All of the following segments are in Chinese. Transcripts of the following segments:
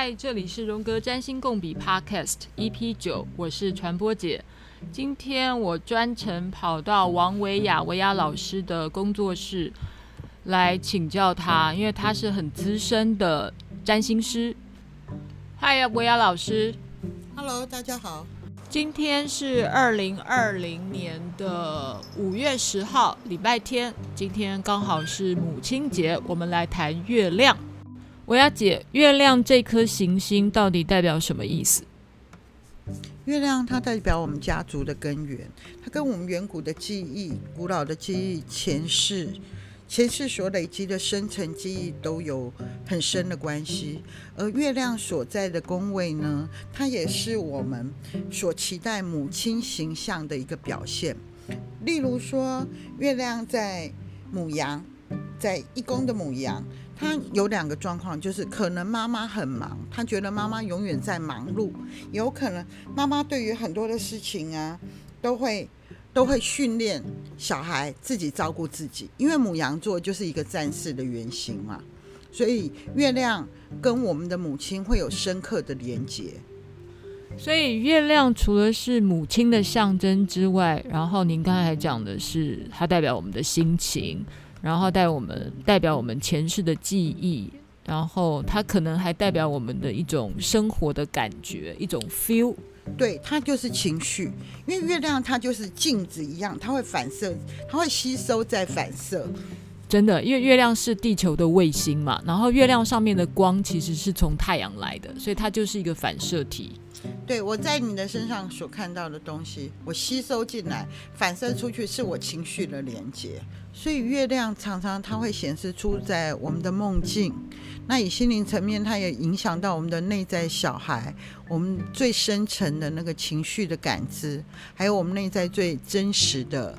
嗨，这里是荣格占星共笔 Podcast EP 九，我是传播姐。今天我专程跑到王维雅维雅老师的工作室来请教他，因为他是很资深的占星师。嗨，维雅老师。Hello，大家好。今天是二零二零年的五月十号，礼拜天。今天刚好是母亲节，我们来谈月亮。维雅姐，月亮这颗行星到底代表什么意思？月亮它代表我们家族的根源，它跟我们远古的记忆、古老的记忆、前世、前世所累积的深层记忆都有很深的关系。而月亮所在的宫位呢，它也是我们所期待母亲形象的一个表现。例如说，月亮在母羊，在一宫的母羊。他有两个状况，就是可能妈妈很忙，他觉得妈妈永远在忙碌；有可能妈妈对于很多的事情啊，都会都会训练小孩自己照顾自己。因为母羊座就是一个战士的原型嘛，所以月亮跟我们的母亲会有深刻的连接。所以月亮除了是母亲的象征之外，然后您刚才讲的是它代表我们的心情。然后带我们代表我们前世的记忆，然后它可能还代表我们的一种生活的感觉，一种 feel。对，它就是情绪，因为月亮它就是镜子一样，它会反射，它会吸收再反射。真的，因为月亮是地球的卫星嘛，然后月亮上面的光其实是从太阳来的，所以它就是一个反射体。对，我在你的身上所看到的东西，我吸收进来，反射出去，是我情绪的连接。所以月亮常常它会显示出在我们的梦境，那以心灵层面，它也影响到我们的内在小孩，我们最深层的那个情绪的感知，还有我们内在最真实的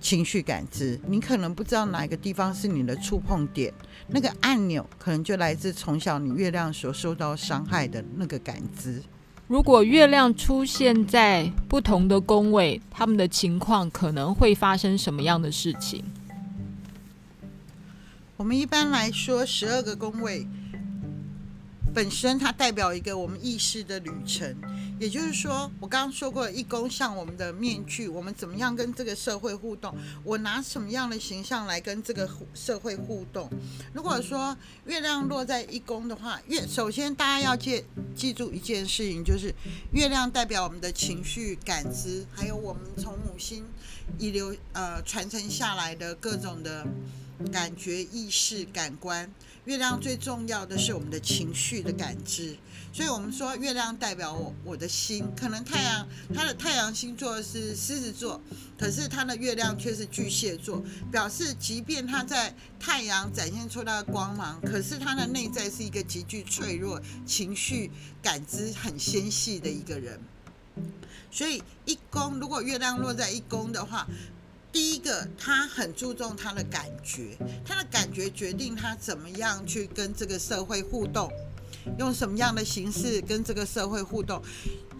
情绪感知。你可能不知道哪一个地方是你的触碰点，那个按钮可能就来自从小你月亮所受到伤害的那个感知。如果月亮出现在不同的宫位，他们的情况可能会发生什么样的事情？我们一般来说，十二个宫位本身它代表一个我们意识的旅程。也就是说，我刚刚说过，一宫像我们的面具，我们怎么样跟这个社会互动？我拿什么样的形象来跟这个社会互动？如果说月亮落在一宫的话，月首先大家要记记住一件事情，就是月亮代表我们的情绪感知，还有我们从母星遗留呃传承下来的各种的。感觉、意识、感官，月亮最重要的是我们的情绪的感知，所以我们说月亮代表我我的心。可能太阳它的太阳星座是狮子座，可是它的月亮却是巨蟹座，表示即便它在太阳展现出它的光芒，可是它的内在是一个极具脆弱、情绪感知很纤细的一个人。所以一宫如果月亮落在一宫的话。第一个，他很注重他的感觉，他的感觉决定他怎么样去跟这个社会互动，用什么样的形式跟这个社会互动。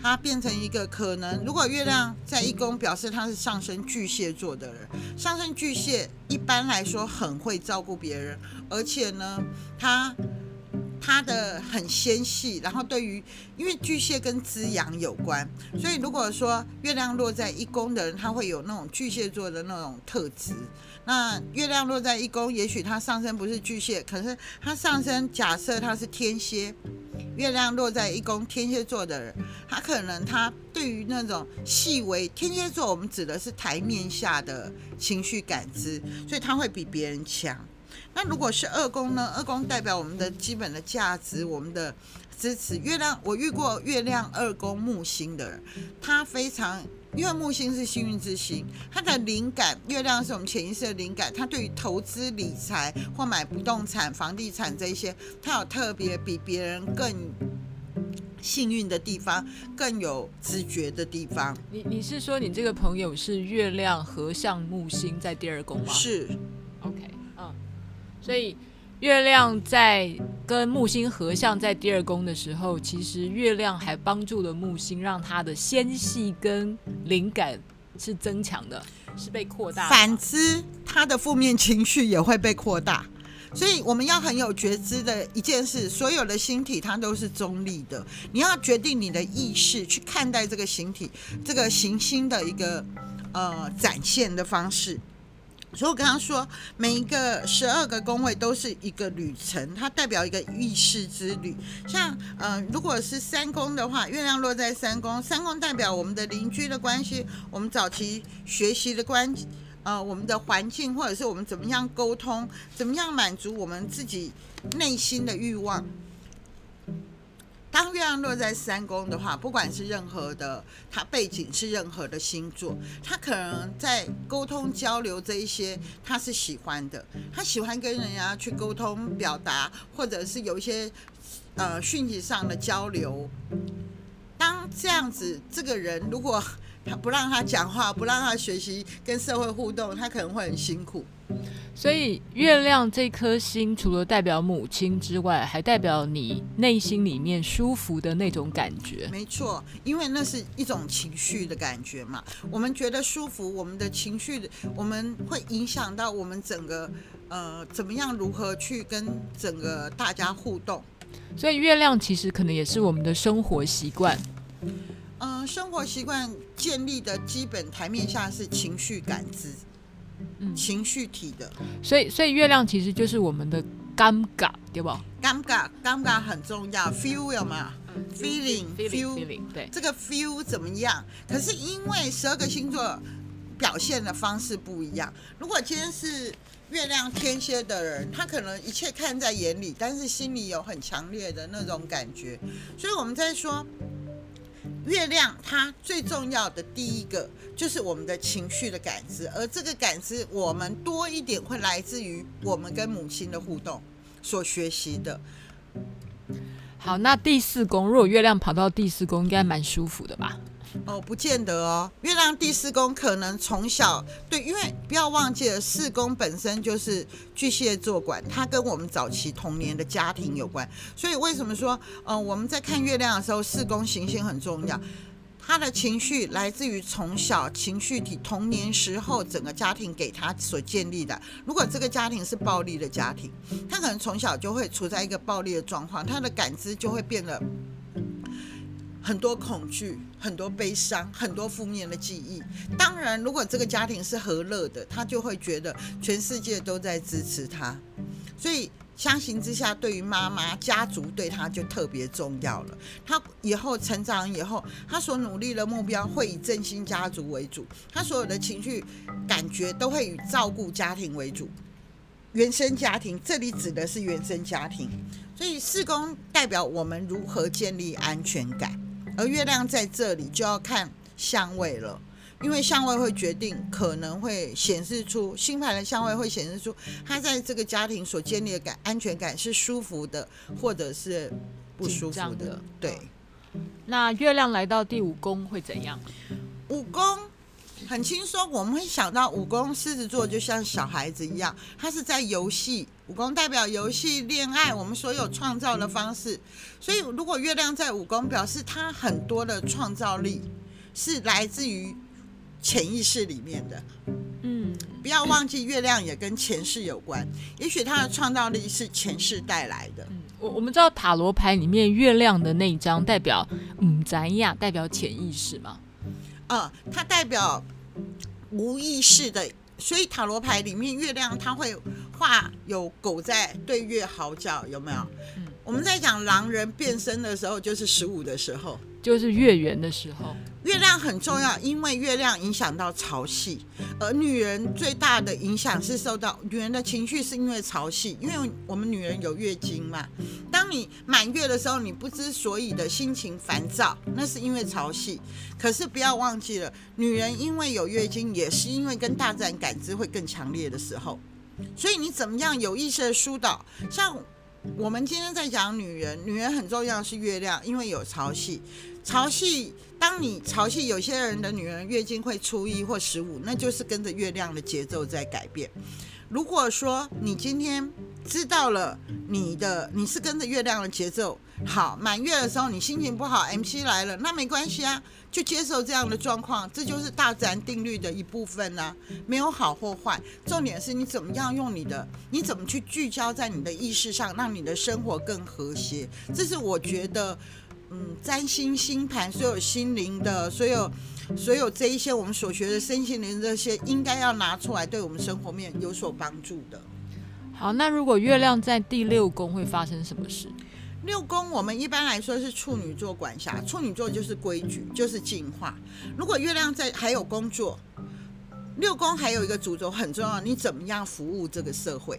他变成一个可能，如果月亮在一宫，表示他是上升巨蟹座的人。上升巨蟹一般来说很会照顾别人，而且呢，他。它的很纤细，然后对于，因为巨蟹跟滋养有关，所以如果说月亮落在一宫的人，他会有那种巨蟹座的那种特质。那月亮落在一宫，也许他上升不是巨蟹，可是他上升假设他是天蝎，月亮落在一宫天蝎座的人，他可能他对于那种细微天蝎座，我们指的是台面下的情绪感知，所以他会比别人强。那如果是二宫呢？二宫代表我们的基本的价值，我们的支持。月亮，我遇过月亮二宫木星的人，他非常，因为木星是幸运之星，他的灵感，月亮是我们潜意识的灵感。他对于投资理财或买不动产、房地产这一些，他有特别比别人更幸运的地方，更有直觉的地方。你你是说你这个朋友是月亮合相木星在第二宫吗？是。所以，月亮在跟木星合相在第二宫的时候，其实月亮还帮助了木星，让它的纤细跟灵感是增强的，是被扩大。反之，他的负面情绪也会被扩大。所以我们要很有觉知的一件事，所有的星体它都是中立的，你要决定你的意识去看待这个星体、这个行星的一个呃展现的方式。所以我刚刚说，每一个十二个宫位都是一个旅程，它代表一个意识之旅。像呃，如果是三宫的话，月亮落在三宫，三宫代表我们的邻居的关系，我们早期学习的关系，呃，我们的环境，或者是我们怎么样沟通，怎么样满足我们自己内心的欲望。当月亮落在三宫的话，不管是任何的，它背景是任何的星座，他可能在沟通交流这一些，他是喜欢的，他喜欢跟人家去沟通表达，或者是有一些呃讯息上的交流。当这样子，这个人如果他不让他讲话，不让他学习跟社会互动，他可能会很辛苦。所以，月亮这颗星除了代表母亲之外，还代表你内心里面舒服的那种感觉。没错，因为那是一种情绪的感觉嘛。我们觉得舒服，我们的情绪，我们会影响到我们整个呃，怎么样如何去跟整个大家互动。所以，月亮其实可能也是我们的生活习惯。嗯、呃，生活习惯建立的基本台面下是情绪感知。嗯，情绪体的，所以所以月亮其实就是我们的尴尬，对不？尴尬，尴尬很重要，feel 有没有？feeling feel feeling 对，这个 feel 怎么样？可是因为十二个星座表现的方式不一样，如果今天是月亮天蝎的人，他可能一切看在眼里，但是心里有很强烈的那种感觉，所以我们在说。月亮它最重要的第一个就是我们的情绪的感知，而这个感知我们多一点会来自于我们跟母亲的互动所学习的。好，那第四宫，如果月亮跑到第四宫，应该蛮舒服的吧？哦，不见得哦。月亮第四宫可能从小对，因为不要忘记了，四宫本身就是巨蟹座管，它跟我们早期童年的家庭有关。所以为什么说，嗯、呃，我们在看月亮的时候，四宫行星很重要。他的情绪来自于从小情绪体童年时候整个家庭给他所建立的。如果这个家庭是暴力的家庭，他可能从小就会处在一个暴力的状况，他的感知就会变得。很多恐惧，很多悲伤，很多负面的记忆。当然，如果这个家庭是和乐的，他就会觉得全世界都在支持他。所以，相形之下，对于妈妈，家族对他就特别重要了。他以后成长以后，他所努力的目标会以振兴家族为主，他所有的情绪感觉都会以照顾家庭为主。原生家庭，这里指的是原生家庭。所以，四宫代表我们如何建立安全感。而月亮在这里就要看相位了，因为相位会决定，可能会显示出星盘的相位会显示出他在这个家庭所建立的感安全感是舒服的，或者是不舒服的。对。那月亮来到第五宫会怎样？五宫。很轻松，我们会想到武功狮子座就像小孩子一样，他是在游戏。武功代表游戏、恋爱，我们所有创造的方式。所以，如果月亮在武功，表示他很多的创造力是来自于潜意识里面的。嗯，不要忘记月亮也跟前世有关，也许他的创造力是前世带来的。我我们知道塔罗牌里面月亮的那一张代表嗯咱亚？代表潜意识吗？嗯，它代表无意识的，所以塔罗牌里面月亮它会画有狗在对月嚎叫，有没有？嗯，我们在讲狼人变身的时候，就是十五的时候，就是月圆的时候。月亮很重要，因为月亮影响到潮汐，而女人最大的影响是受到女人的情绪，是因为潮汐，因为我们女人有月经嘛。当你满月的时候，你不知所以的心情烦躁，那是因为潮汐。可是不要忘记了，女人因为有月经，也是因为跟大自然感知会更强烈的时候。所以你怎么样有意识的疏导？像我们今天在讲女人，女人很重要是月亮，因为有潮汐。潮汐，当你潮汐，有些人的女人月经会初一或十五，那就是跟着月亮的节奏在改变。如果说你今天知道了你的你是跟着月亮的节奏，好，满月的时候你心情不好，MC 来了，那没关系啊，就接受这样的状况，这就是大自然定律的一部分呐、没有好或坏，重点是你怎么样用你的，你怎么去聚焦在你的意识上，让你的生活更和谐，这是我觉得，嗯，占星星盘所有心灵的所有。所有这一些我们所学的身心灵这些，应该要拿出来，对我们生活面有所帮助的。好，那如果月亮在第六宫会发生什么事？六宫我们一般来说是处女座管辖，处女座就是规矩，就是进化。如果月亮在还有工作，六宫还有一个主轴很重要，你怎么样服务这个社会？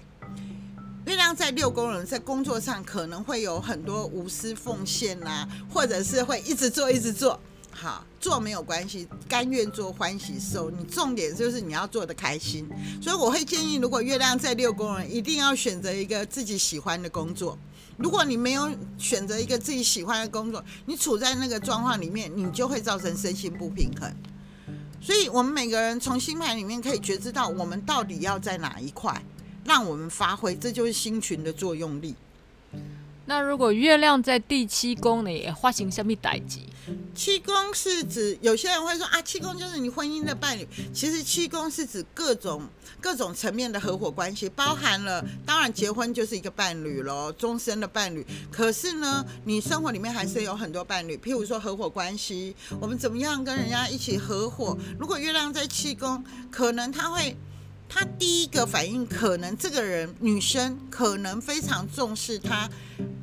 月亮在六宫人在工作上可能会有很多无私奉献啊，或者是会一直做一直做。好，做没有关系，甘愿做欢喜受。你重点就是你要做得开心，所以我会建议，如果月亮在六宫人，一定要选择一个自己喜欢的工作。如果你没有选择一个自己喜欢的工作，你处在那个状况里面，你就会造成身心不平衡。所以，我们每个人从星盘里面可以觉知到，我们到底要在哪一块，让我们发挥，这就是星群的作用力。那如果月亮在第七宫呢，也发生什么代级？七宫是指有些人会说啊，七宫就是你婚姻的伴侣。其实七宫是指各种各种层面的合伙关系，包含了当然结婚就是一个伴侣咯，终身的伴侣。可是呢，你生活里面还是有很多伴侣，譬如说合伙关系，我们怎么样跟人家一起合伙？如果月亮在七宫，可能他会。他第一个反应可能这个人女生可能非常重视她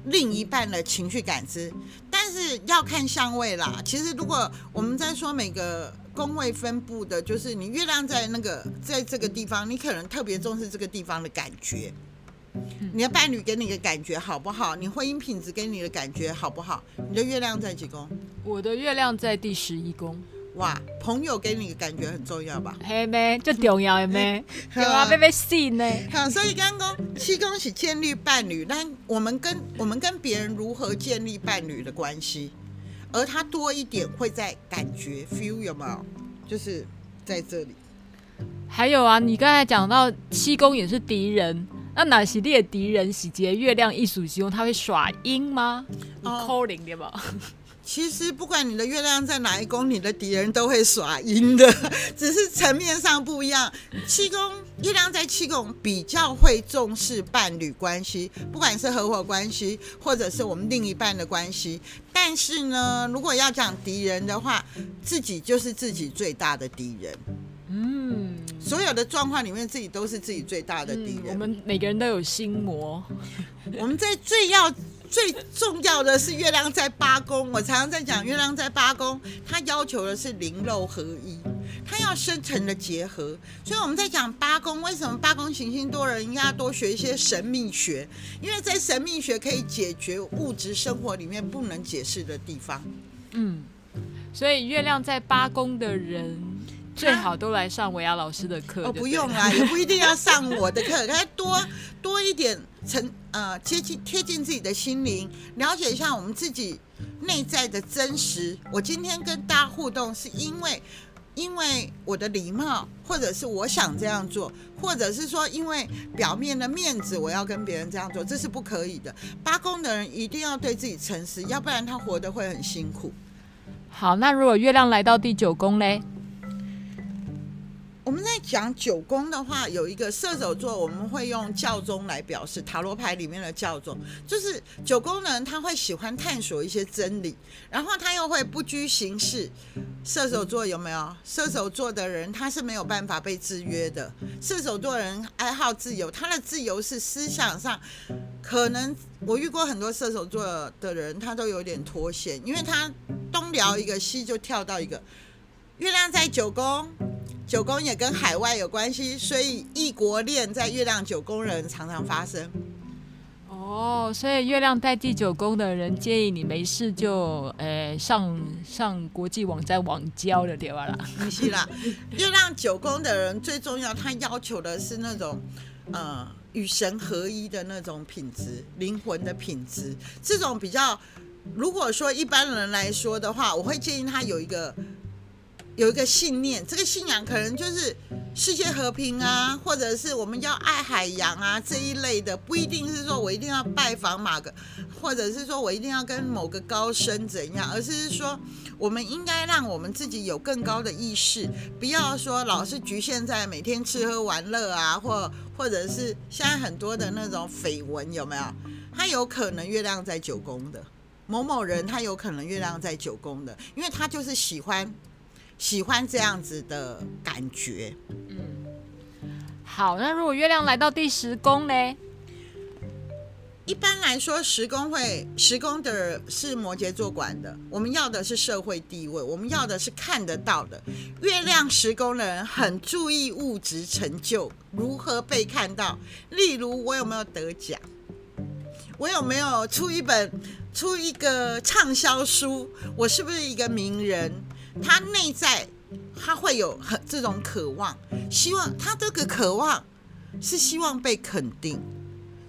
另一半的情绪感知，但是要看相位啦。其实如果我们在说每个宫位分布的，就是你月亮在那个在这个地方，你可能特别重视这个地方的感觉。你的伴侣给你的感觉好不好？你婚姻品质给你的感觉好不好？你的月亮在几宫？我的月亮在第十一宫。哇，朋友给你的感觉很重要吧？嘿咩，就重要的咩？对啊，被被信呢。好，所以刚刚七公是建立伴侣，但我们跟我们跟别人如何建立伴侣的关系？而他多一点会在感觉 feel 有没有？就是在这里。还有啊，你刚才讲到七公也是敌人，那哪些列敌人喜结月亮艺术使用，他会耍阴吗？扣零对吧？其实不管你的月亮在哪一宫，你的敌人都会耍阴的，只是层面上不一样。七宫月亮在七宫比较会重视伴侣关系，不管是合伙关系或者是我们另一半的关系。但是呢，如果要讲敌人的话，自己就是自己最大的敌人。嗯，所有的状况里面，自己都是自己最大的敌人。嗯，我们每个人都有心魔，我们在最要。最重要的是月亮在八宫，我常常在讲月亮在八宫，它要求的是灵肉合一，它要深层的结合。所以我们在讲八宫，为什么八宫行星多人应该要多学一些神秘学？因为在神秘学可以解决物质生活里面不能解释的地方。嗯，所以月亮在八宫的人最好都来上维亚老师的课。哦，不用啊，也不一定要上我的课，可以多多一点。成呃接近贴近自己的心灵，了解一下我们自己内在的真实。我今天跟大家互动，是因为因为我的礼貌，或者是我想这样做，或者是说因为表面的面子，我要跟别人这样做，这是不可以的。八宫的人一定要对自己诚实，要不然他活得会很辛苦。好，那如果月亮来到第九宫嘞？我们在讲九宫的话，有一个射手座，我们会用教宗来表示塔罗牌里面的教宗，就是九宫人，他会喜欢探索一些真理，然后他又会不拘形式。射手座有没有？射手座的人他是没有办法被制约的。射手座人爱好自由，他的自由是思想上，可能我遇过很多射手座的人，他都有点脱线，因为他东聊一个西就跳到一个。月亮在九宫。九宫也跟海外有关系，所以异国恋在月亮九宫人常常发生。哦，所以月亮在第九宫的人建议你没事就呃、欸、上上国际网站网交的对吧啦？不是啦，月亮九宫的人最重要，他要求的是那种呃与神合一的那种品质，灵魂的品质，这种比较。如果说一般人来说的话，我会建议他有一个有一个信念，这个信仰可能就是世界和平啊，或者是我们要爱海洋啊这一类的，不一定是说我一定要拜访马个，或者是说我一定要跟某个高僧怎样，而是说我们应该让我们自己有更高的意识，不要说老是局限在每天吃喝玩乐啊，或或者是现在很多的那种绯闻有没有？他有可能月亮在九宫的。某某人他有可能月亮在九宫的，因为他就是喜欢喜欢这样子的感觉。嗯，好，那如果月亮来到第十宫呢？一般来说，十宫会十宫的是摩羯座管的。我们要的是社会地位，我们要的是看得到的。月亮十宫的人很注意物质成就，如何被看到。例如，我有没有得奖？我有没有出一本？出一个畅销书，我是不是一个名人？他内在他会有很这种渴望，希望他这个渴望是希望被肯定，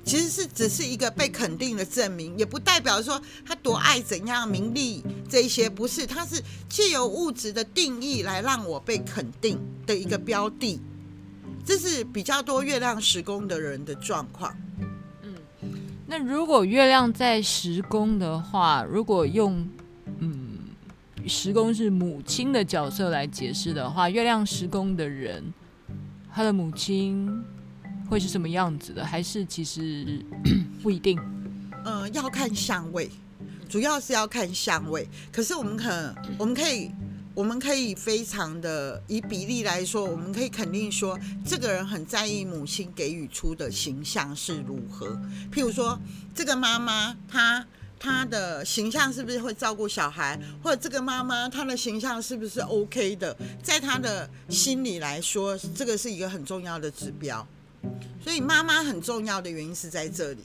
其实是只是一个被肯定的证明，也不代表说他多爱怎样名利这一些，不是，他是借由物质的定义来让我被肯定的一个标的，这是比较多月亮时宫的人的状况。那如果月亮在十宫的话，如果用时宫是母亲的角色来解释的话，月亮时宫的人，他的母亲会是什么样子的？还是其实不一定？嗯、要看相位，主要是要看相位。可是我们可我们可以。我们可以非常的以比例来说，我们可以肯定说，这个人很在意母亲给予出的形象是如何。譬如说，这个妈妈她她的形象是不是会照顾小孩，或者这个妈妈她的形象是不是 OK 的，在她的心里来说，这个是一个很重要的指标。所以妈妈很重要的原因是在这里。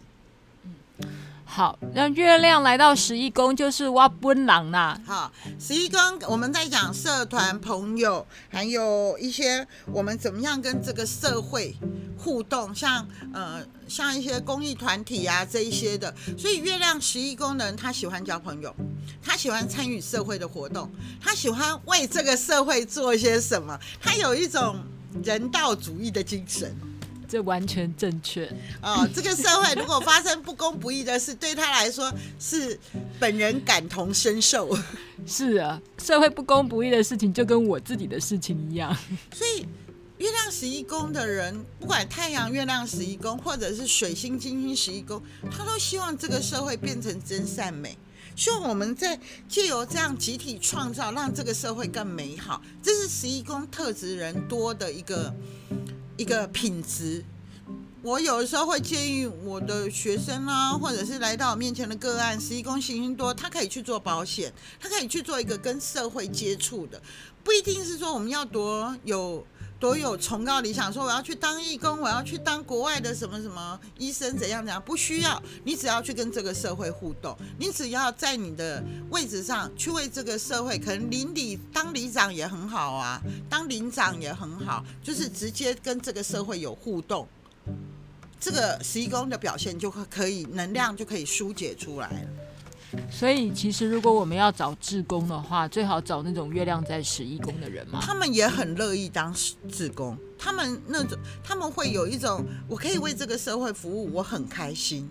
好，让月亮来到十一宫，就是挖奔狼啦。好，十一宫我们在讲社团、朋友，还有一些我们怎么样跟这个社会互动，像呃像一些公益团体啊这一些的。所以月亮十一宫的人，他喜欢交朋友，他喜欢参与社会的活动，他喜欢为这个社会做一些什么，他有一种人道主义的精神。这完全正确哦。这个社会如果发生不公不义的事，对他来说是本人感同身受。是啊，社会不公不义的事情就跟我自己的事情一样。所以，月亮十一宫的人，不管太阳、月亮十一宫，或者是水星、金星十一宫，他都希望这个社会变成真善美，希望我们在借由这样集体创造，让这个社会更美好。这是十一宫特质人多的一个。一个品质，我有的时候会建议我的学生啊，或者是来到我面前的个案，十一公行星多，他可以去做保险，他可以去做一个跟社会接触的，不一定是说我们要多有。多有崇高理想，说我要去当义工，我要去当国外的什么什么医生，怎样怎样，不需要。你只要去跟这个社会互动，你只要在你的位置上去为这个社会，可能邻里当里长也很好啊，当邻长也很好，就是直接跟这个社会有互动，这个十一宫的表现就可以能量就可以疏解出来了。所以，其实如果我们要找志工的话，最好找那种月亮在十一宫的人嘛。他们也很乐意当志工，他们那种他们会有一种我可以为这个社会服务，我很开心，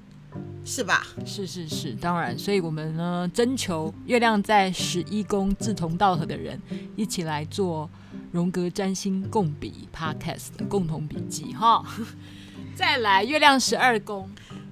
是吧？是是是，当然。所以我们呢，征求月亮在十一宫志同道合的人，一起来做荣格占星共笔 Podcast 的共同笔记哈。再来，月亮十二宫。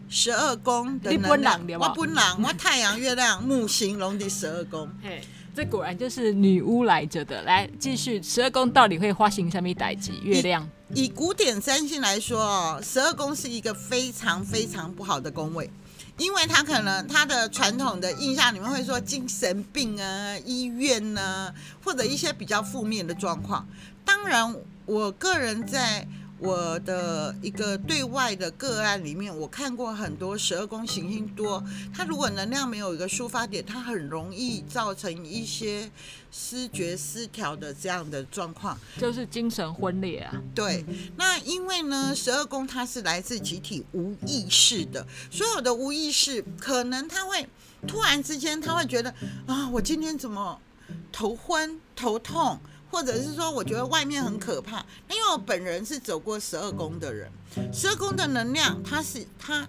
十二宫的能量，我本人，我太阳、月亮、木星龙的十二宫。嘿，这果然就是女巫来着的。来，继续，十二宫到底会发生什么代志？月亮以，以古典占星来说哦，十二宫是一个非常非常不好的宫位，因为它可能它的传统的印象里面会说精神病啊、医院啊，或者一些比较负面的状况。当然，我个人在。我的一个对外的个案里面，我看过很多十二宫行星多，它如果能量没有一个抒发点，它很容易造成一些失觉失调的这样的状况，就是精神分裂啊。对，那因为呢，十二宫它是来自集体无意识的，所有的无意识，可能他会突然之间他会觉得啊，我今天怎么头昏头痛？或者是说，我觉得外面很可怕。因为我本人是走过十二宫的人，十二宫的能量，它是它，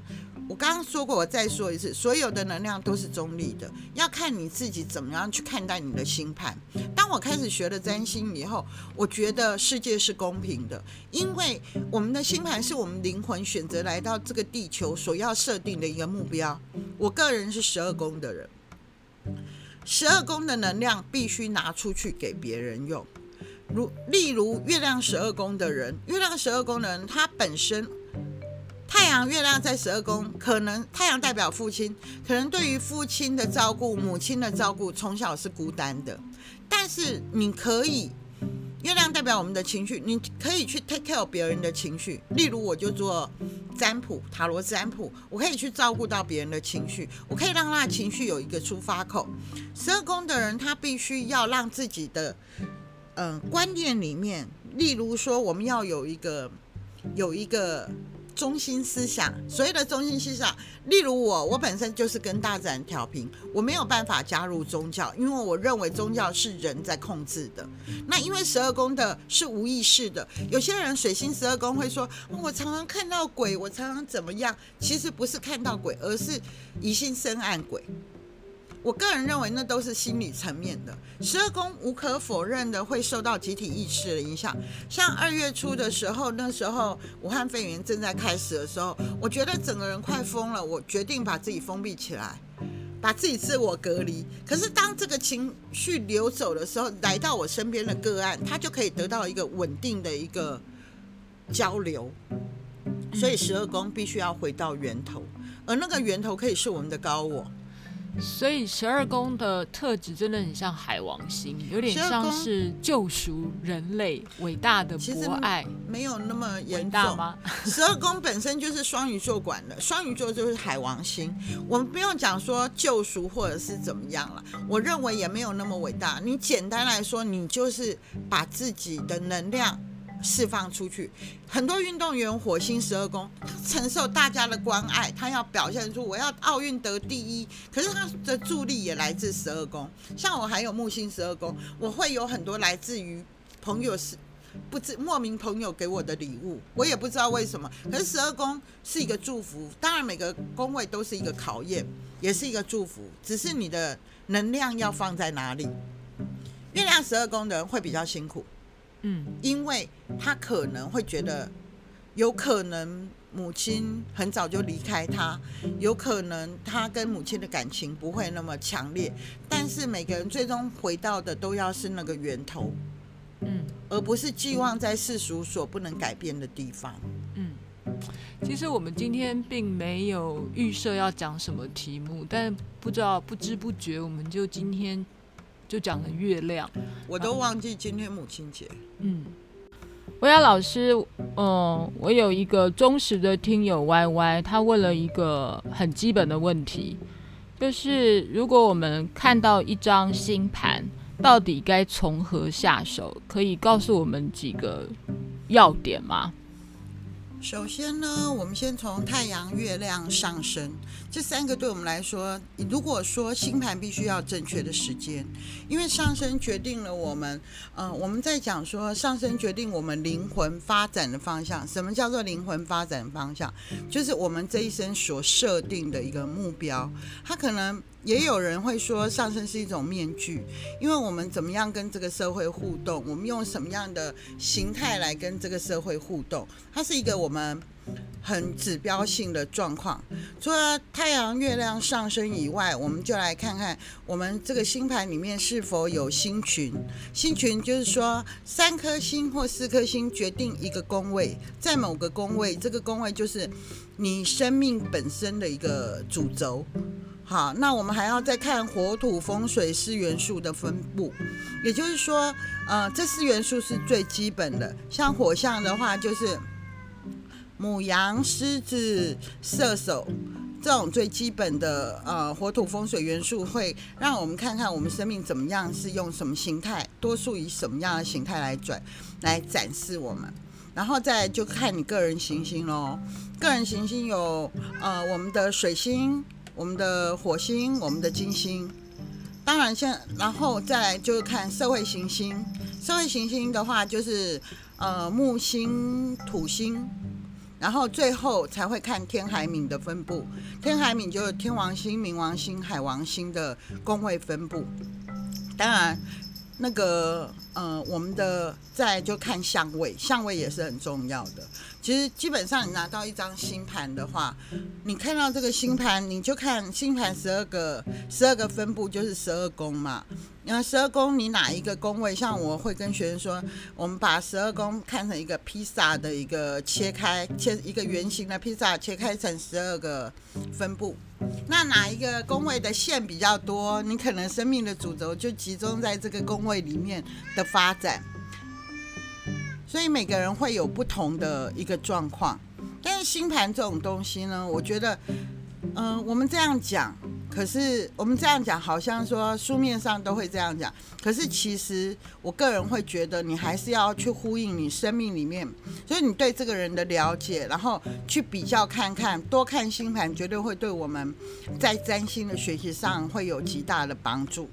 我刚刚说过，我再说一次，所有的能量都是中立的，要看你自己怎么样去看待你的星盘。当我开始学了占星以后，我觉得世界是公平的，因为我们的星盘是我们灵魂选择来到这个地球所要设定的一个目标。我个人是十二宫的人。十二宫的能量必须拿出去给别人用，如例如月亮十二宫的人，月亮十二宫的人，他本身太阳、月亮在十二宫，可能太阳代表父亲，可能对于父亲的照顾、母亲的照顾，从小是孤单的，但是你可以。月亮代表我们的情绪，你可以去 take care 别人的情绪。例如，我就做占卜，塔罗占卜，我可以去照顾到别人的情绪，我可以让他的情绪有一个出发口。十二宫的人，他必须要让自己的嗯、观念里面，例如说，我们要有一个有一个。中心思想，所谓的中心思想，例如我，我本身就是跟大自然调频，我没有办法加入宗教，因为我认为宗教是人在控制的。那因为十二宫的是无意识的，有些人水星十二宫会说，我常常看到鬼，我常常怎么样？其实不是看到鬼，而是疑心深暗鬼。我个人认为，那都是心理层面的。十二宫无可否认的会受到集体意识的影响。像二月初的时候，那时候武汉肺炎正在开始的时候，我觉得整个人快疯了。我决定把自己封闭起来，把自己自我隔离。可是当这个情绪流走的时候，来到我身边的个案，他就可以得到一个稳定的一个交流。所以十二宫必须要回到源头，而那个源头可以是我们的高我。所以十二宫的特质真的很像海王星，有点像是救赎人类伟大的博爱，没有那么严重吗？十二宫本身就是双鱼座管的，双鱼座就是海王星，我们不用讲说救赎或者是怎么样了，我认为也没有那么伟大。你简单来说，你就是把自己的能量。释放出去，很多运动员火星十二宫，他承受大家的关爱，他要表现出我要奥运得第一，可是他的助力也来自十二宫。像我还有木星十二宫，我会有很多来自于朋友是不知莫名朋友给我的礼物，我也不知道为什么。可是十二宫是一个祝福，当然每个宫位都是一个考验，也是一个祝福，只是你的能量要放在哪里。月亮十二宫的人会比较辛苦。嗯，因为他可能会觉得，有可能母亲很早就离开他，有可能他跟母亲的感情不会那么强烈，但是每个人最终回到的都要是那个源头，嗯，而不是寄望在世俗所不能改变的地方。嗯，其实我们今天并没有预设要讲什么题目，但不知道不知不觉我们就今天。就讲了月亮，我都忘记今天母亲节。嗯，薇娅老师，嗯，我有一个忠实的听友 Y Y，他问了一个很基本的问题，就是如果我们看到一张星盘，到底该从何下手？可以告诉我们几个要点吗？首先呢，我们先从太阳、月亮、上升这三个对我们来说，如果说星盘必须要正确的时间，因为上升决定了我们，呃，我们在讲说上升决定我们灵魂发展的方向。什么叫做灵魂发展方向？就是我们这一生所设定的一个目标。它可能。也有人会说，上升是一种面具，因为我们怎么样跟这个社会互动，我们用什么样的形态来跟这个社会互动，它是一个我们很指标性的状况。除了太阳、月亮上升以外，我们就来看看我们这个星盘里面是否有星群。星群就是说，三颗星或四颗星决定一个宫位，在某个宫位，这个宫位就是你生命本身的一个主轴。好，那我们还要再看火土风水四元素的分布，也就是说，呃，这四元素是最基本的。像火象的话，就是母羊、狮子、射手这种最基本的呃火土风水元素，会让我们看看我们生命怎么样，是用什么形态，多数以什么样的形态来转来展示我们。然后再就看你个人行星喽。个人行星有呃我们的水星、我们的火星、我们的金星。当然现然后再来就是看社会行星。社会行星的话就是呃木星、土星。然后最后才会看天海冥的分布。天海冥就是天王星、冥王星、海王星的宫位分布。当然。那个，呃，我们的再就看相位，相位也是很重要的。其实基本上你拿到一张星盘的话，你看到这个星盘，你就看星盘十二个十二个分布就是十二宫嘛。那十二宫你哪一个宫位？像我会跟学生说，我们把十二宫看成一个披萨的一个切开，切一个圆形的披萨切开成十二个分布。那哪一个宫位的线比较多？你可能生命的主轴就集中在这个宫位里面的发展。所以每个人会有不同的一个状况，但是星盘这种东西呢，我觉得，嗯、我们这样讲，可是我们这样讲，好像说书面上都会这样讲，可是其实我个人会觉得，你还是要去呼应你生命里面，所以你对这个人的了解，然后去比较看看，多看星盘，绝对会对我们在占星的学习上会有极大的帮助。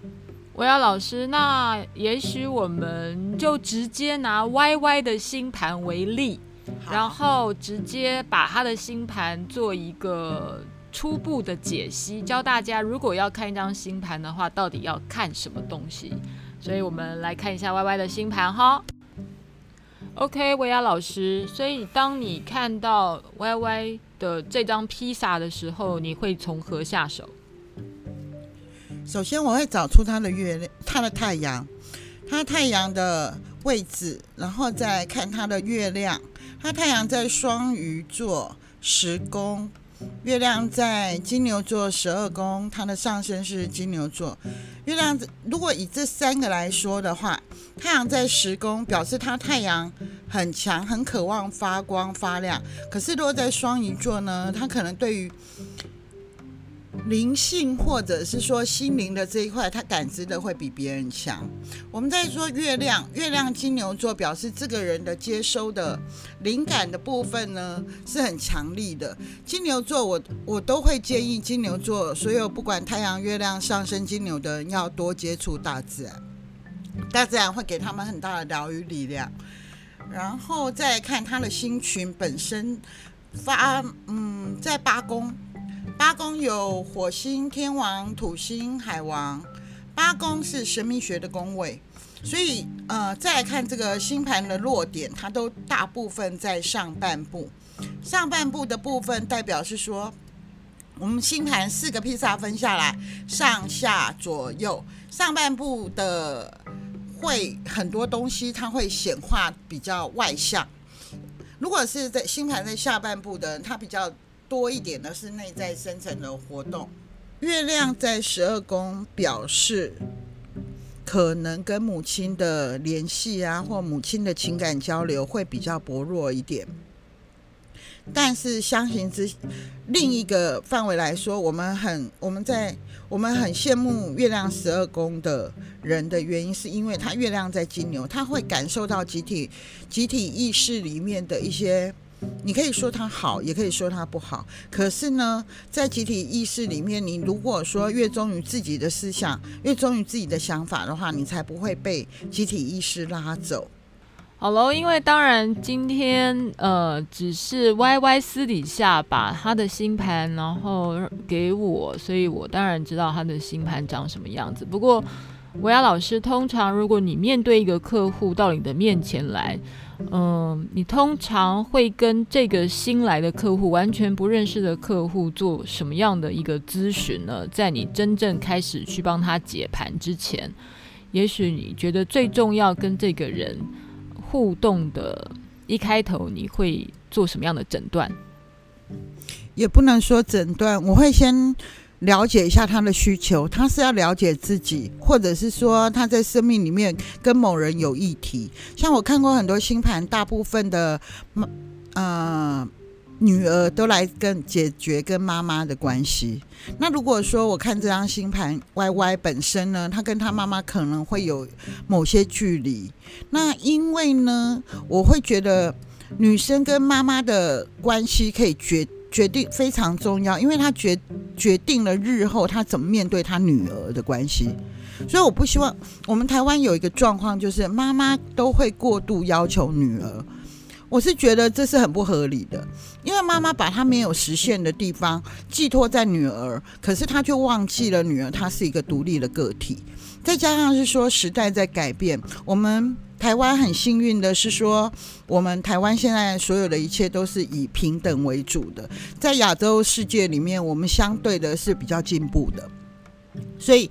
维亚老师，那也许我们就直接拿 YY 的星盘为例，然后直接把他的星盘做一个初步的解析，教大家如果要看一张星盘的话，到底要看什么东西。所以我们来看一下 YY 的星盘哈。OK，维亚老师，所以当你看到 YY 的这张披萨的时候，你会从何下手？首先，我会找出它的月亮，它的太阳，它太阳的位置，然后再看它的月亮。它太阳在双鱼座十宫，月亮在金牛座十二宫，它的上升是金牛座。月亮如果以这三个来说的话，太阳在十宫，表示它太阳很强，很渴望发光发亮。可是落在双鱼座呢，它可能对于灵性或者是说心灵的这一块，他感知的会比别人强。我们在说月亮，月亮金牛座表示这个人的接收的灵感的部分呢是很强力的。金牛座我，我我都会建议金牛座所有不管太阳、月亮上升金牛的人要多接触大自然，大自然会给他们很大的疗愈力量。然后再看他的星群本身发，嗯，在八宫。八宫有火星、天王、土星、海王，八宫是神秘学的宫位，所以呃，再来看这个星盘的落点，它都大部分在上半部。上半部的部分代表是说，我们星盘四个披萨分下来，上下左右，上半部的会很多东西，它会显化比较外向。如果是在星盘在下半部的，它比较。多一点的是内在深层的活动。月亮在十二宫，表示可能跟母亲的联系啊，或母亲的情感交流会比较薄弱一点。但是相形之另一个范围来说，我们很我们在我们很羡慕月亮十二宫的人的原因，是因为他月亮在金牛，他会感受到集体集体意识里面的一些。你可以说它好，也可以说它不好。可是呢，在集体意识里面，你如果说越忠于自己的思想，越忠于自己的想法的话，你才不会被集体意识拉走。好喽，因为当然今天呃，只是 YY 私底下把他的星盘然后给我，所以我当然知道他的星盘长什么样子。不过维亚老师，通常如果你面对一个客户到你的面前来。嗯，你通常会跟这个新来的客户、完全不认识的客户做什么样的一个咨询呢？在你真正开始去帮他解盘之前，也许你觉得最重要跟这个人互动的一开头，你会做什么样的诊断？也不能说诊断，我会先。了解一下他的需求，他是要了解自己，或者是说他在生命里面跟某人有议题。像我看过很多星盘，大部分的呃。女儿都来跟解决跟妈妈的关系。那如果说我看这张星盘，Y Y 本身呢，他跟他妈妈可能会有某些距离。那因为呢，我会觉得女生跟妈妈的关系可以决决定非常重要，因为他决决定了日后他怎么面对他女儿的关系。所以我不希望我们台湾有一个状况，就是妈妈都会过度要求女儿。我是觉得这是很不合理的，因为妈妈把她没有实现的地方寄托在女儿，可是她却忘记了女儿她是一个独立的个体。再加上是说时代在改变，我们台湾很幸运的是说，我们台湾现在所有的一切都是以平等为主的，在亚洲世界里面，我们相对的是比较进步的，所以。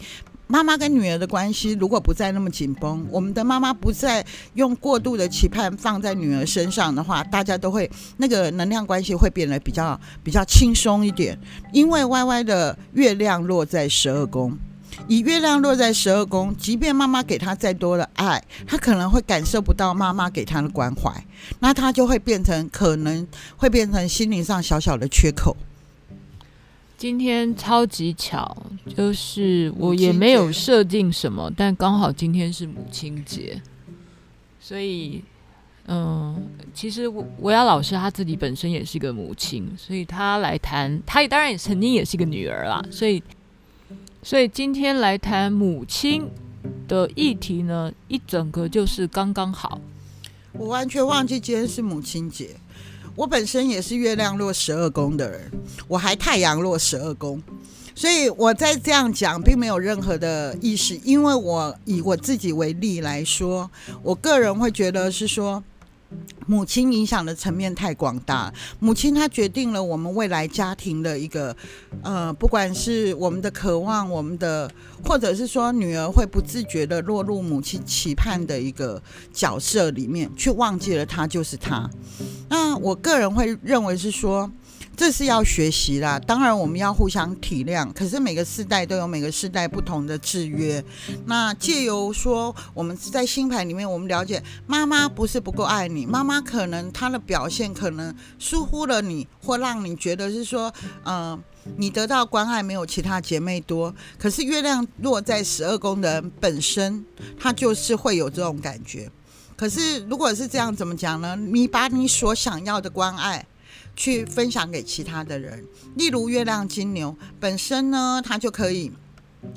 妈妈跟女儿的关系如果不再那么紧绷，我们的妈妈不再用过度的期盼放在女儿身上的话，大家都会那个能量关系会变得比较比较轻松一点。因为 Y Y 的月亮落在十二宫，以月亮落在十二宫，即便妈妈给他再多的爱，他可能会感受不到妈妈给他的关怀，那他就会变成可能会变成心灵上小小的缺口。今天超级巧，就是我也没有设定什么，但刚好今天是母亲节，所以，嗯，其实维亚老师她自己本身也是一个母亲，所以她来谈，她也当然也曾经也是一个女儿啦，所以，所以今天来谈母亲的议题呢，一整个就是刚刚好。我完全忘记今天是母亲节。我本身也是月亮落十二宫的人，我还太阳落十二宫，所以我在这样讲并没有任何的意思，因为我以我自己为例来说，我个人会觉得是说。母亲影响的层面太广大，母亲她决定了我们未来家庭的一个，呃，不管是我们的渴望，我们的，或者是说女儿会不自觉的落入母亲期盼的一个角色里面，却忘记了她就是她。那我个人会认为是说。这是要学习啦，当然我们要互相体谅。可是每个世代都有每个世代不同的制约。那借由说，我们在星盘里面，我们了解妈妈不是不够爱你，妈妈可能她的表现可能疏忽了你，或让你觉得是说，呃，你得到关爱没有其他姐妹多。可是月亮落在十二宫的人本身，他就是会有这种感觉。可是如果是这样，怎么讲呢？你把你所想要的关爱。去分享给其他的人，例如月亮金牛本身呢，它就可以，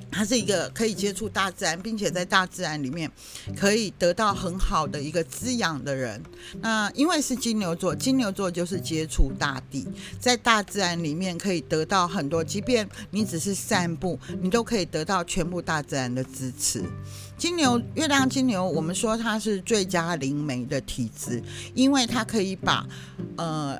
它是一个可以接触大自然，并且在大自然里面可以得到很好的一个滋养的人。那因为是金牛座，金牛座就是接触大地，在大自然里面可以得到很多，即便你只是散步，你都可以得到全部大自然的支持。金牛月亮金牛，我们说它是最佳灵媒的体质，因为它可以把呃。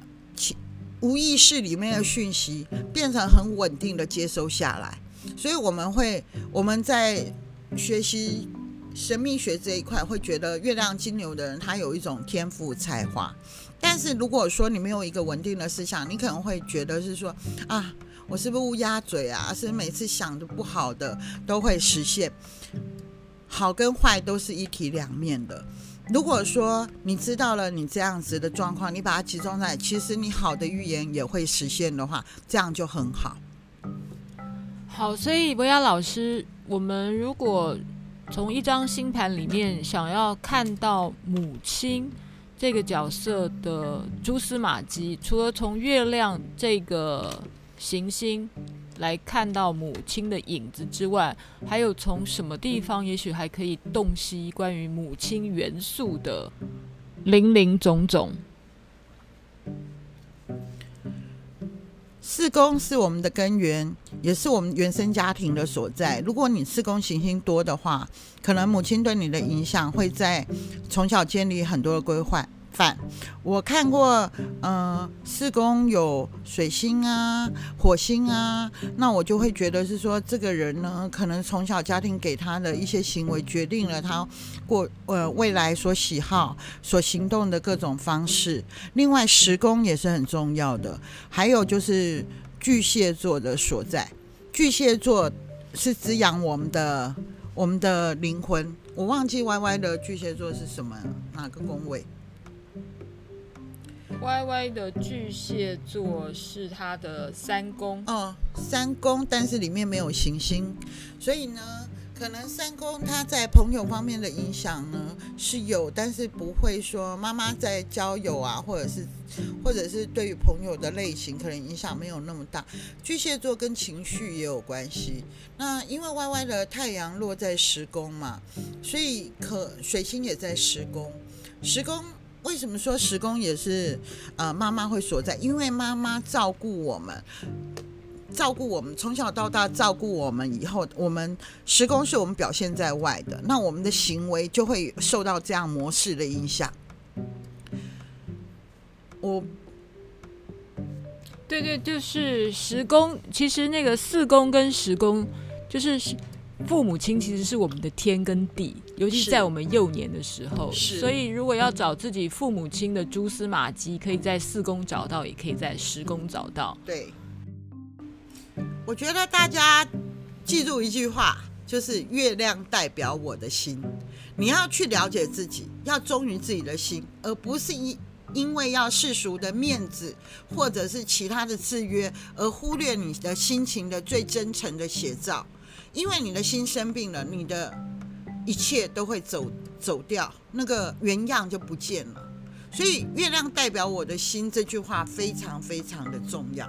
无意识里面的讯息变成很稳定的接收下来，所以我们会我们在学习神秘学这一块，会觉得月亮金牛的人他有一种天赋才华。但是如果说你没有一个稳定的思想，你可能会觉得是说啊，我是不是乌鸦嘴啊？是每次想的不好的都会实现，好跟坏都是一体两面的。如果说你知道了你这样子的状况，你把它集中在其实你好的预言也会实现的话，这样就很好。好，所以博雅老师，我们如果从一张星盘里面想要看到母亲这个角色的蛛丝马迹，除了从月亮这个行星。来看到母亲的影子之外，还有从什么地方，也许还可以洞悉关于母亲元素的林林总总。四宫是我们的根源，也是我们原生家庭的所在。如果你四宫行星多的话，可能母亲对你的影响会在从小建立很多的规划。反，我看过，呃，四宫有水星啊、火星啊，那我就会觉得是说，这个人呢，可能从小家庭给他的一些行为，决定了他过呃未来所喜好、所行动的各种方式。另外，十宫也是很重要的，还有就是巨蟹座的所在，巨蟹座是滋养我们的我们的灵魂。我忘记 Y Y 的巨蟹座是什么哪个宫位。Y Y 的巨蟹座是他的三宫，哦，三宫，但是里面没有行星，所以呢，可能三宫他在朋友方面的影响呢是有，但是不会说妈妈在交友啊，或者是或者是对于朋友的类型，可能影响没有那么大。巨蟹座跟情绪也有关系。那因为 Y Y 的太阳落在十宫嘛，所以可水星也在十宫，十宫。为什么说时工也是呃妈妈会所在？因为妈妈照顾我们，照顾我们从小到大照顾我们以后，我们时工是我们表现在外的，那我们的行为就会受到这样模式的影响。我，对对，就是十宫，其实那个四宫跟十宫就是。父母亲其实是我们的天跟地，尤其是在我们幼年的时候。是，所以如果要找自己父母亲的蛛丝马迹，可以在四宫找到，也可以在十宫找到。对，我觉得大家记住一句话，就是月亮代表我的心。你要去了解自己，要忠于自己的心，而不是因因为要世俗的面子或者是其他的制约，而忽略你的心情的最真诚的写照。因为你的心生病了，你的一切都会走走掉，那个原样就不见了。所以，月亮代表我的心这句话非常非常的重要。